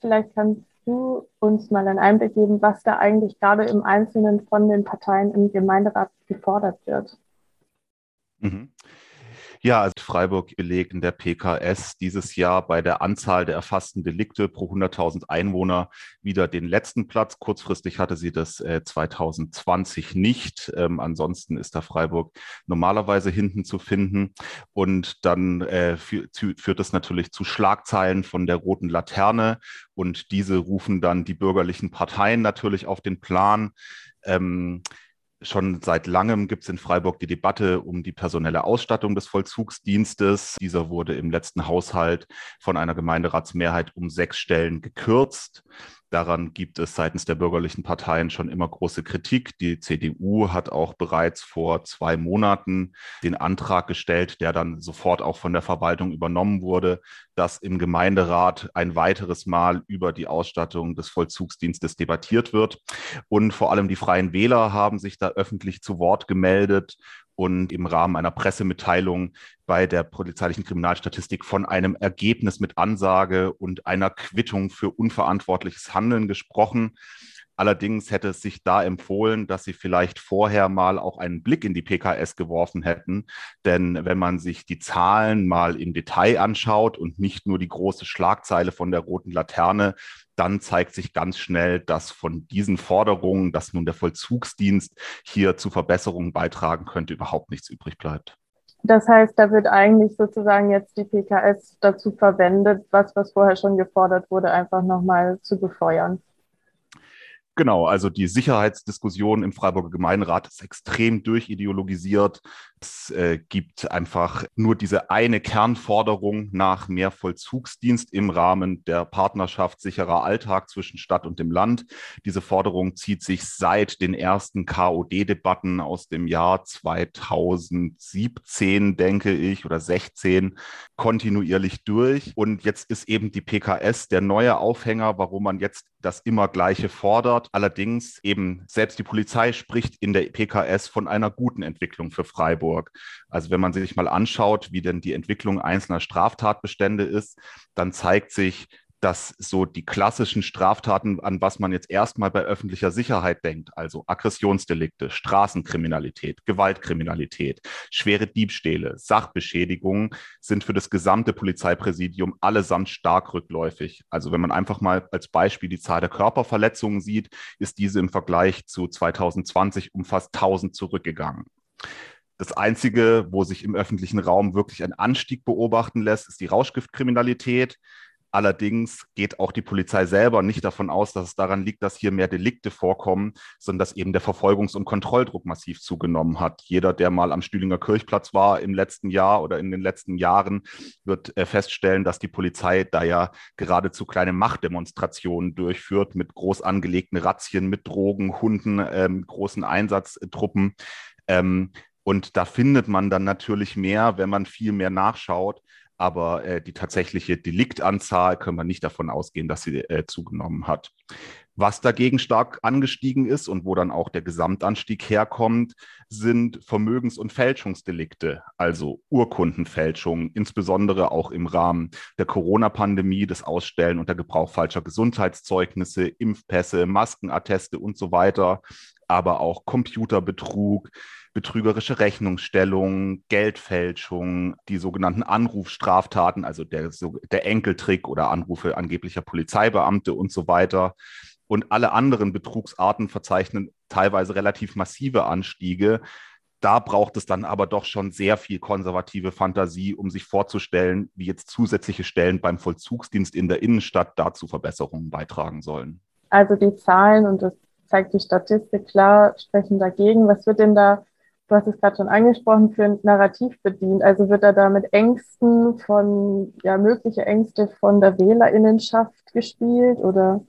Vielleicht kannst du uns mal einen Einblick geben, was da eigentlich gerade im Einzelnen von den Parteien im Gemeinderat gefordert wird. Mhm. Ja, also Freiburg belegt in der PKS dieses Jahr bei der Anzahl der erfassten Delikte pro 100.000 Einwohner wieder den letzten Platz. Kurzfristig hatte sie das äh, 2020 nicht. Ähm, ansonsten ist da Freiburg normalerweise hinten zu finden. Und dann äh, führt es natürlich zu Schlagzeilen von der roten Laterne. Und diese rufen dann die bürgerlichen Parteien natürlich auf den Plan. Ähm, Schon seit langem gibt es in Freiburg die Debatte um die personelle Ausstattung des Vollzugsdienstes. Dieser wurde im letzten Haushalt von einer Gemeinderatsmehrheit um sechs Stellen gekürzt. Daran gibt es seitens der bürgerlichen Parteien schon immer große Kritik. Die CDU hat auch bereits vor zwei Monaten den Antrag gestellt, der dann sofort auch von der Verwaltung übernommen wurde, dass im Gemeinderat ein weiteres Mal über die Ausstattung des Vollzugsdienstes debattiert wird. Und vor allem die Freien Wähler haben sich da öffentlich zu Wort gemeldet und im Rahmen einer Pressemitteilung bei der polizeilichen Kriminalstatistik von einem Ergebnis mit Ansage und einer Quittung für unverantwortliches Handeln gesprochen. Allerdings hätte es sich da empfohlen, dass sie vielleicht vorher mal auch einen Blick in die PKS geworfen hätten. Denn wenn man sich die Zahlen mal im Detail anschaut und nicht nur die große Schlagzeile von der roten Laterne, dann zeigt sich ganz schnell, dass von diesen Forderungen, dass nun der Vollzugsdienst hier zu Verbesserungen beitragen könnte, überhaupt nichts übrig bleibt. Das heißt, da wird eigentlich sozusagen jetzt die PKS dazu verwendet, was, was vorher schon gefordert wurde, einfach nochmal zu befeuern. Genau, also die Sicherheitsdiskussion im Freiburger Gemeinderat ist extrem durchideologisiert. Es äh, gibt einfach nur diese eine Kernforderung nach mehr Vollzugsdienst im Rahmen der Partnerschaft sicherer Alltag zwischen Stadt und dem Land. Diese Forderung zieht sich seit den ersten KOD-Debatten aus dem Jahr 2017, denke ich, oder 16 kontinuierlich durch. Und jetzt ist eben die PKS der neue Aufhänger, warum man jetzt das immer Gleiche fordert. Allerdings eben selbst die Polizei spricht in der PKS von einer guten Entwicklung für Freiburg. Also wenn man sich mal anschaut, wie denn die Entwicklung einzelner Straftatbestände ist, dann zeigt sich, dass so die klassischen Straftaten, an was man jetzt erstmal bei öffentlicher Sicherheit denkt, also Aggressionsdelikte, Straßenkriminalität, Gewaltkriminalität, schwere Diebstähle, Sachbeschädigungen, sind für das gesamte Polizeipräsidium allesamt stark rückläufig. Also wenn man einfach mal als Beispiel die Zahl der Körperverletzungen sieht, ist diese im Vergleich zu 2020 um fast 1000 zurückgegangen. Das Einzige, wo sich im öffentlichen Raum wirklich ein Anstieg beobachten lässt, ist die Rauschgiftkriminalität. Allerdings geht auch die Polizei selber nicht davon aus, dass es daran liegt, dass hier mehr Delikte vorkommen, sondern dass eben der Verfolgungs- und Kontrolldruck massiv zugenommen hat. Jeder, der mal am Stühlinger Kirchplatz war im letzten Jahr oder in den letzten Jahren, wird äh, feststellen, dass die Polizei da ja geradezu kleine Machtdemonstrationen durchführt mit groß angelegten Razzien, mit Drogen, Hunden, ähm, großen Einsatztruppen. Ähm, und da findet man dann natürlich mehr, wenn man viel mehr nachschaut aber äh, die tatsächliche Deliktanzahl können wir nicht davon ausgehen, dass sie äh, zugenommen hat. Was dagegen stark angestiegen ist und wo dann auch der Gesamtanstieg herkommt, sind Vermögens- und Fälschungsdelikte, also Urkundenfälschungen, insbesondere auch im Rahmen der Corona-Pandemie, das Ausstellen unter Gebrauch falscher Gesundheitszeugnisse, Impfpässe, Maskenatteste und so weiter, aber auch Computerbetrug, betrügerische Rechnungsstellung, Geldfälschung, die sogenannten Anrufstraftaten, also der, der Enkeltrick oder Anrufe angeblicher Polizeibeamte und so weiter. Und alle anderen Betrugsarten verzeichnen teilweise relativ massive Anstiege. Da braucht es dann aber doch schon sehr viel konservative Fantasie, um sich vorzustellen, wie jetzt zusätzliche Stellen beim Vollzugsdienst in der Innenstadt dazu Verbesserungen beitragen sollen. Also die Zahlen und das zeigt die Statistik klar, sprechen dagegen. Was wird denn da du hast es gerade schon angesprochen, für ein Narrativ bedient. Also wird er da mit Ängsten von, ja, mögliche Ängste von der Wählerinnenschaft gespielt oder?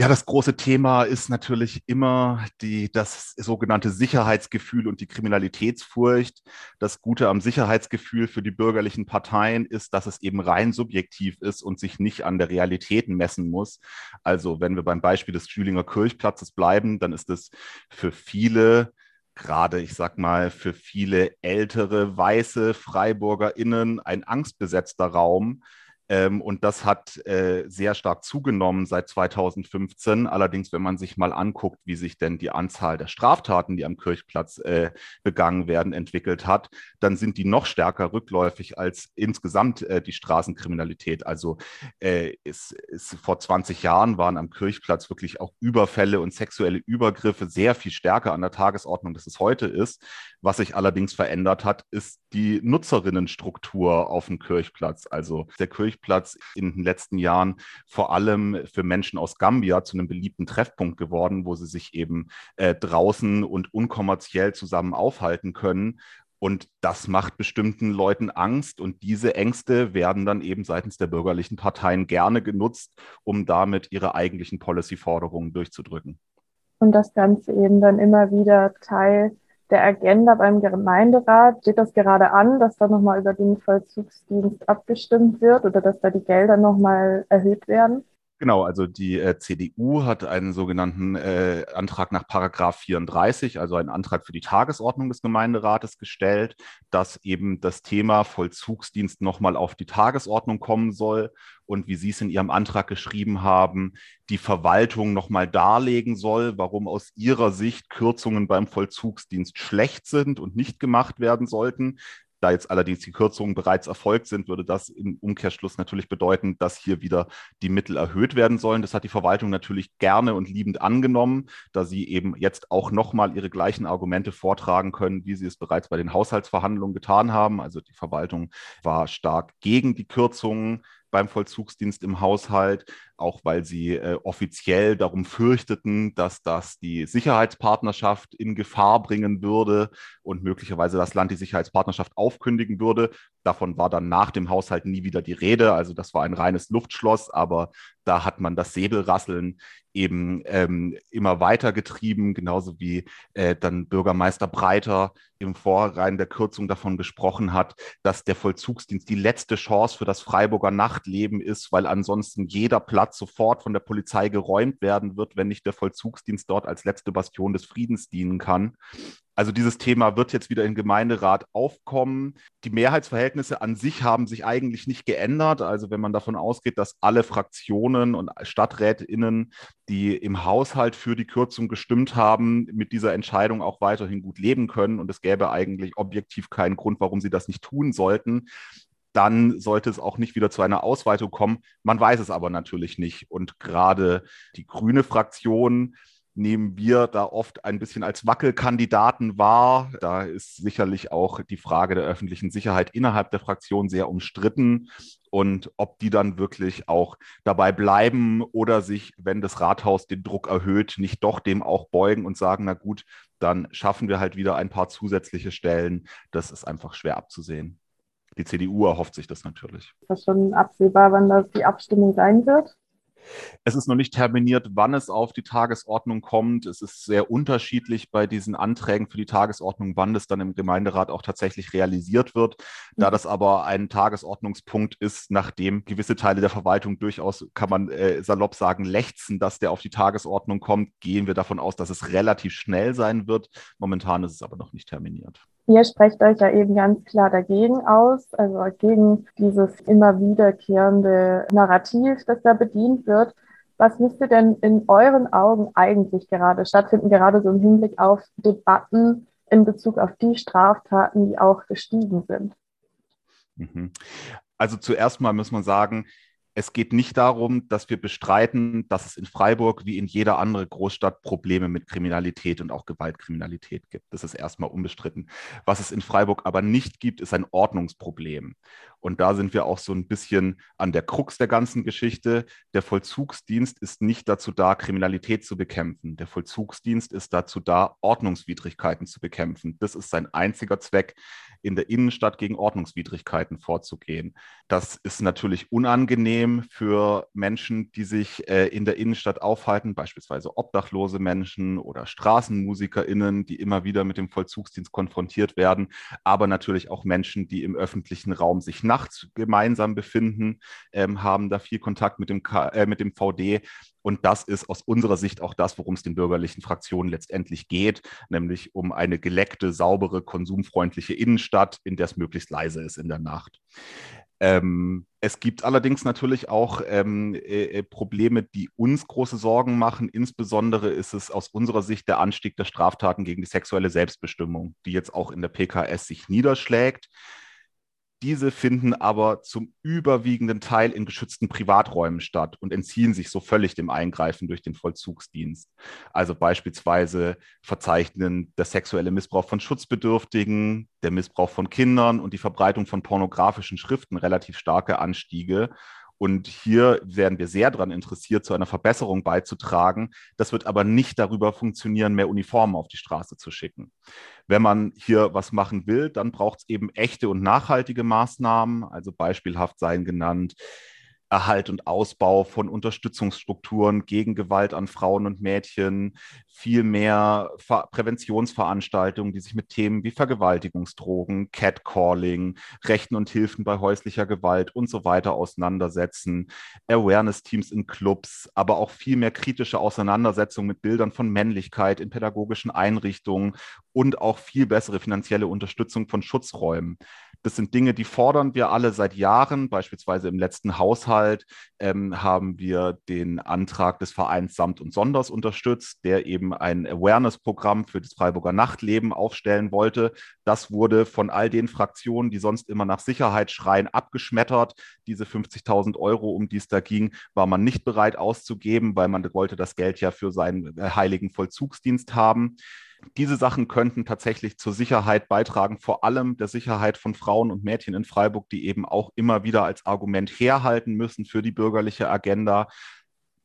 Ja, das große Thema ist natürlich immer die, das sogenannte Sicherheitsgefühl und die Kriminalitätsfurcht. Das Gute am Sicherheitsgefühl für die bürgerlichen Parteien ist, dass es eben rein subjektiv ist und sich nicht an der Realität messen muss. Also wenn wir beim Beispiel des Stühlinger Kirchplatzes bleiben, dann ist es für viele gerade, ich sag mal, für viele ältere weiße FreiburgerInnen ein angstbesetzter Raum Ähm, und das hat äh, sehr stark zugenommen seit 2015. Allerdings, wenn man sich mal anguckt, wie sich denn die Anzahl der Straftaten, die am Kirchplatz äh, begangen werden, entwickelt hat, dann sind die noch stärker rückläufig als insgesamt äh, die Straßenkriminalität. Also äh, es, es, vor 20 Jahren waren am Kirchplatz wirklich auch Überfälle und sexuelle Übergriffe sehr viel stärker an der Tagesordnung, als es heute ist. Was sich allerdings verändert hat, ist die Nutzerinnenstruktur auf dem Kirchplatz. Also der Kirchplatz in den letzten Jahren vor allem für Menschen aus Gambia zu einem beliebten Treffpunkt geworden, wo sie sich eben äh, draußen und unkommerziell zusammen aufhalten können. Und das macht bestimmten Leuten Angst. Und diese Ängste werden dann eben seitens der bürgerlichen Parteien gerne genutzt, um damit ihre eigentlichen Policy-Forderungen durchzudrücken. Und das Ganze eben dann immer wieder Teil der Agenda beim Gemeinderat. Steht das gerade an, dass da nochmal über den Vollzugsdienst abgestimmt wird oder dass da die Gelder nochmal erhöht werden? Genau, also die äh, CDU hat einen sogenannten äh, Antrag nach Paragraph 34, also einen Antrag für die Tagesordnung des Gemeinderates gestellt, dass eben das Thema Vollzugsdienst nochmal auf die Tagesordnung kommen soll und wie Sie es in Ihrem Antrag geschrieben haben, die Verwaltung nochmal darlegen soll, warum aus Ihrer Sicht Kürzungen beim Vollzugsdienst schlecht sind und nicht gemacht werden sollten. Da jetzt allerdings die Kürzungen bereits erfolgt sind, würde das im Umkehrschluss natürlich bedeuten, dass hier wieder die Mittel erhöht werden sollen. Das hat die Verwaltung natürlich gerne und liebend angenommen, da sie eben jetzt auch nochmal ihre gleichen Argumente vortragen können, wie sie es bereits bei den Haushaltsverhandlungen getan haben. Also die Verwaltung war stark gegen die Kürzungen beim Vollzugsdienst im Haushalt, auch weil sie äh, offiziell darum fürchteten, dass das die Sicherheitspartnerschaft in Gefahr bringen würde und möglicherweise das Land die Sicherheitspartnerschaft aufkündigen würde. Davon war dann nach dem Haushalt nie wieder die Rede. Also das war ein reines Luftschloss, aber da hat man das Säbelrasseln eben ähm, immer weiter getrieben, genauso wie äh, dann Bürgermeister Breiter im Vorrein der Kürzung davon gesprochen hat, dass der Vollzugsdienst die letzte Chance für das Freiburger Nachtleben ist, weil ansonsten jeder Platz sofort von der Polizei geräumt werden wird, wenn nicht der Vollzugsdienst dort als letzte Bastion des Friedens dienen kann. Also dieses Thema wird jetzt wieder im Gemeinderat aufkommen. Die Mehrheitsverhältnisse an sich haben sich eigentlich nicht geändert. Also wenn man davon ausgeht, dass alle Fraktionen und Stadträtinnen, die im Haushalt für die Kürzung gestimmt haben, mit dieser Entscheidung auch weiterhin gut leben können. Und es gäbe eigentlich objektiv keinen Grund, warum sie das nicht tun sollten dann sollte es auch nicht wieder zu einer Ausweitung kommen. Man weiß es aber natürlich nicht. Und gerade die grüne Fraktion nehmen wir da oft ein bisschen als Wackelkandidaten wahr. Da ist sicherlich auch die Frage der öffentlichen Sicherheit innerhalb der Fraktion sehr umstritten und ob die dann wirklich auch dabei bleiben oder sich, wenn das Rathaus den Druck erhöht, nicht doch dem auch beugen und sagen, na gut, dann schaffen wir halt wieder ein paar zusätzliche Stellen. Das ist einfach schwer abzusehen. Die CDU erhofft sich das natürlich. Ist schon absehbar, wann das die Abstimmung sein wird? Es ist noch nicht terminiert, wann es auf die Tagesordnung kommt. Es ist sehr unterschiedlich bei diesen Anträgen für die Tagesordnung, wann das dann im Gemeinderat auch tatsächlich realisiert wird. Da mhm. das aber ein Tagesordnungspunkt ist, nachdem gewisse Teile der Verwaltung durchaus, kann man äh, salopp sagen, lechzen, dass der auf die Tagesordnung kommt, gehen wir davon aus, dass es relativ schnell sein wird. Momentan ist es aber noch nicht terminiert. Ihr sprecht euch ja eben ganz klar dagegen aus, also gegen dieses immer wiederkehrende Narrativ, das da bedient wird. Was müsste denn in euren Augen eigentlich gerade stattfinden, gerade so im Hinblick auf Debatten in Bezug auf die Straftaten, die auch gestiegen sind? Mhm. Also zuerst mal muss man sagen, es geht nicht darum, dass wir bestreiten, dass es in Freiburg wie in jeder anderen Großstadt Probleme mit Kriminalität und auch Gewaltkriminalität gibt. Das ist erstmal unbestritten. Was es in Freiburg aber nicht gibt, ist ein Ordnungsproblem. Und da sind wir auch so ein bisschen an der Krux der ganzen Geschichte. Der Vollzugsdienst ist nicht dazu da, Kriminalität zu bekämpfen. Der Vollzugsdienst ist dazu da, Ordnungswidrigkeiten zu bekämpfen. Das ist sein einziger Zweck in der Innenstadt gegen Ordnungswidrigkeiten vorzugehen. Das ist natürlich unangenehm für Menschen, die sich äh, in der Innenstadt aufhalten, beispielsweise obdachlose Menschen oder StraßenmusikerInnen, die immer wieder mit dem Vollzugsdienst konfrontiert werden, aber natürlich auch Menschen, die im öffentlichen Raum sich nachts gemeinsam befinden, ähm, haben da viel Kontakt mit dem, K äh, mit dem VD. Und das ist aus unserer Sicht auch das, worum es den bürgerlichen Fraktionen letztendlich geht, nämlich um eine geleckte, saubere, konsumfreundliche Innenstadt, in der es möglichst leise ist in der Nacht. Ähm, es gibt allerdings natürlich auch ähm, äh, Probleme, die uns große Sorgen machen. Insbesondere ist es aus unserer Sicht der Anstieg der Straftaten gegen die sexuelle Selbstbestimmung, die jetzt auch in der PKS sich niederschlägt. Diese finden aber zum überwiegenden Teil in geschützten Privaträumen statt und entziehen sich so völlig dem Eingreifen durch den Vollzugsdienst. Also beispielsweise verzeichnen der sexuelle Missbrauch von Schutzbedürftigen, der Missbrauch von Kindern und die Verbreitung von pornografischen Schriften relativ starke Anstiege. Und hier werden wir sehr daran interessiert, zu einer Verbesserung beizutragen. Das wird aber nicht darüber funktionieren, mehr Uniformen auf die Straße zu schicken. Wenn man hier was machen will, dann braucht es eben echte und nachhaltige Maßnahmen. Also beispielhaft seien genannt Erhalt und Ausbau von Unterstützungsstrukturen gegen Gewalt an Frauen und Mädchen, viel mehr Ver Präventionsveranstaltungen, die sich mit Themen wie Vergewaltigungsdrogen, Catcalling, Rechten und Hilfen bei häuslicher Gewalt und so weiter auseinandersetzen, Awareness-Teams in Clubs, aber auch viel mehr kritische Auseinandersetzungen mit Bildern von Männlichkeit in pädagogischen Einrichtungen und auch viel bessere finanzielle Unterstützung von Schutzräumen. Das sind Dinge, die fordern wir alle seit Jahren. Beispielsweise im letzten Haushalt ähm, haben wir den Antrag des Vereins Samt und Sonders unterstützt, der eben ein Awareness-Programm für das Freiburger Nachtleben aufstellen wollte. Das wurde von all den Fraktionen, die sonst immer nach Sicherheit schreien, abgeschmettert. Diese 50.000 Euro, um die es da ging, war man nicht bereit auszugeben, weil man wollte das Geld ja für seinen äh, heiligen Vollzugsdienst haben. Diese Sachen könnten tatsächlich zur Sicherheit beitragen, vor allem der Sicherheit von Frauen und Mädchen in Freiburg, die eben auch immer wieder als Argument herhalten müssen für die bürgerliche Agenda.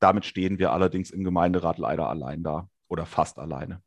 Damit stehen wir allerdings im Gemeinderat leider allein da oder fast alleine.